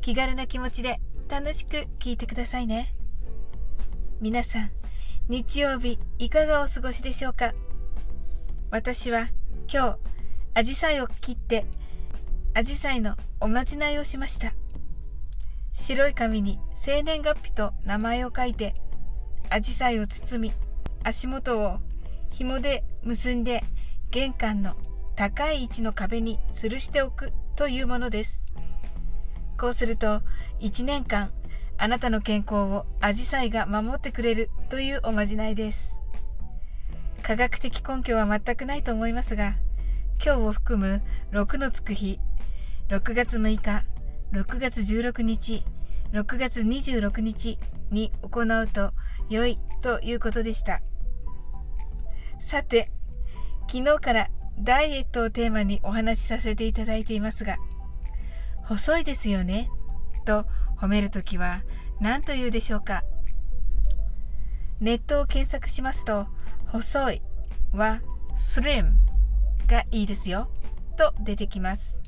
気軽な気持ちで楽しく聞いてくださいね。皆さん、日曜日いかがお過ごしでしょうか？私は今日、アジサイを切って、アジサイのおまじないをしました。白い紙に生年月日と名前を書いて、アジサイを包み、足元を紐で結んで玄関の高い位置の壁に吊るしておくというものです。こうすると1年間あなたの健康をアジサイが守ってくれるというおまじないです。科学的根拠は全くないと思いますが、今日を含む6のつく日、6月6日、6月16日、6月26日に行うと良いということでした。さて、昨日からダイエットをテーマにお話しさせていただいていますが、細いですよね。と褒めるときは何と言うでしょうか。ネットを検索しますと、細いは slim がいいですよ。と出てきます。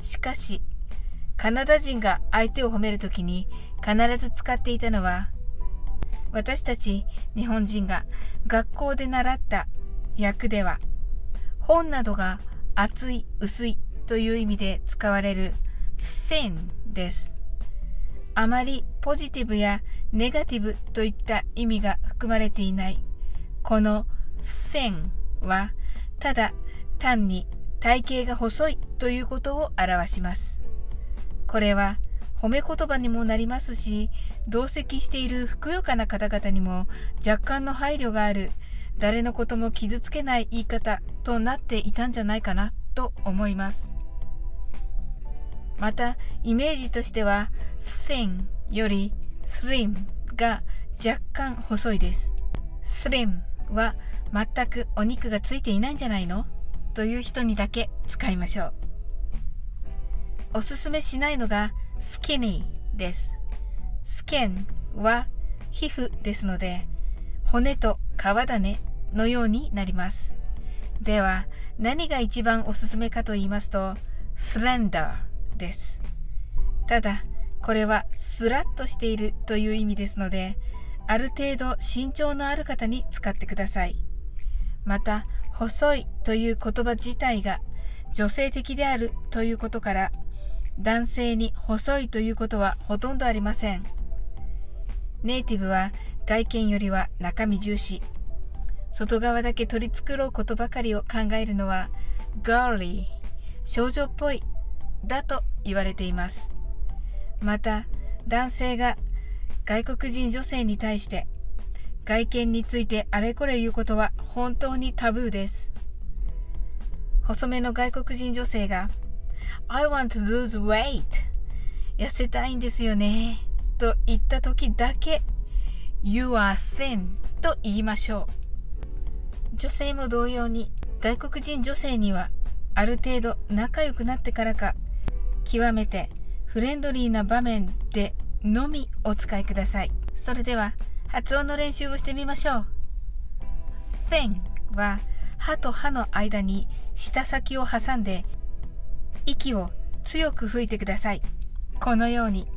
しかし、カナダ人が相手を褒めるときに必ず使っていたのは、私たち日本人が学校で習った訳では、本などが厚い、薄いという意味で使われる thin です。あまりポジティブやネガティブといった意味が含まれていないこの thin はただ単に体型が細いということを表します。これは褒め言葉にもなりますし同席しているふくよかな方々にも若干の配慮がある誰のことも傷つけない言い方となっていたんじゃないかなと思います。また、イメージとしては thin より slim が若干細いです。slim は全くお肉がついていないんじゃないの？という人にだけ使いましょう。おすすめしないのが skinny です。skin は皮膚ですので、骨と皮種のようになります。では、何が一番おすすめかと言いますと、slender です。ただ、これはスラッとしているという意味ですので、ある程度身長のある方に使ってください。また、細いという言葉自体が女性的であるということから、男性に細いということはほとんどありません。ネイティブは外見よりは中身重視。外側だけ取り繕うことばかりを考えるのは、ガーリー、少女っぽいだと言われています。また、男性が外国人女性に対して外見についてあれこれ言うことは本当にタブーです。細めの外国人女性が I want to lose weight 痩せたいんですよねと言った時だけ You are thin と言いましょう。女性も同様に外国人女性にはある程度仲良くなってからか極めてフレンドリーな場面でのみお使いください。それでは発音の練習をしてみましょう。thin は歯と歯の間に舌先を挟んで息を強く吹いてください。このように。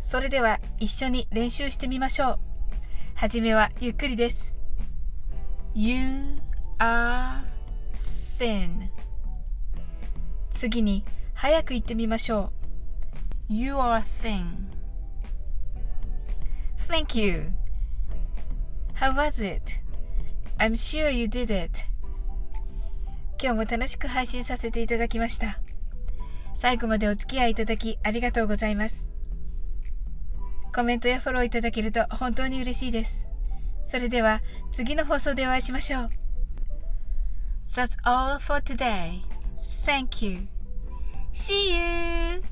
それでは一緒に練習してみましょう。はじめはゆっくりです。You are thin 次に早く言ってみましょう。You are a thing. Thank you. How was it? I'm sure you did it. 今日も楽しく配信させていただきました。最後までお付き合いいただきありがとうございます。コメントやフォローいただけると本当に嬉しいです。それでは次の放送でお会いしましょう。That's all for today. Thank you. See you.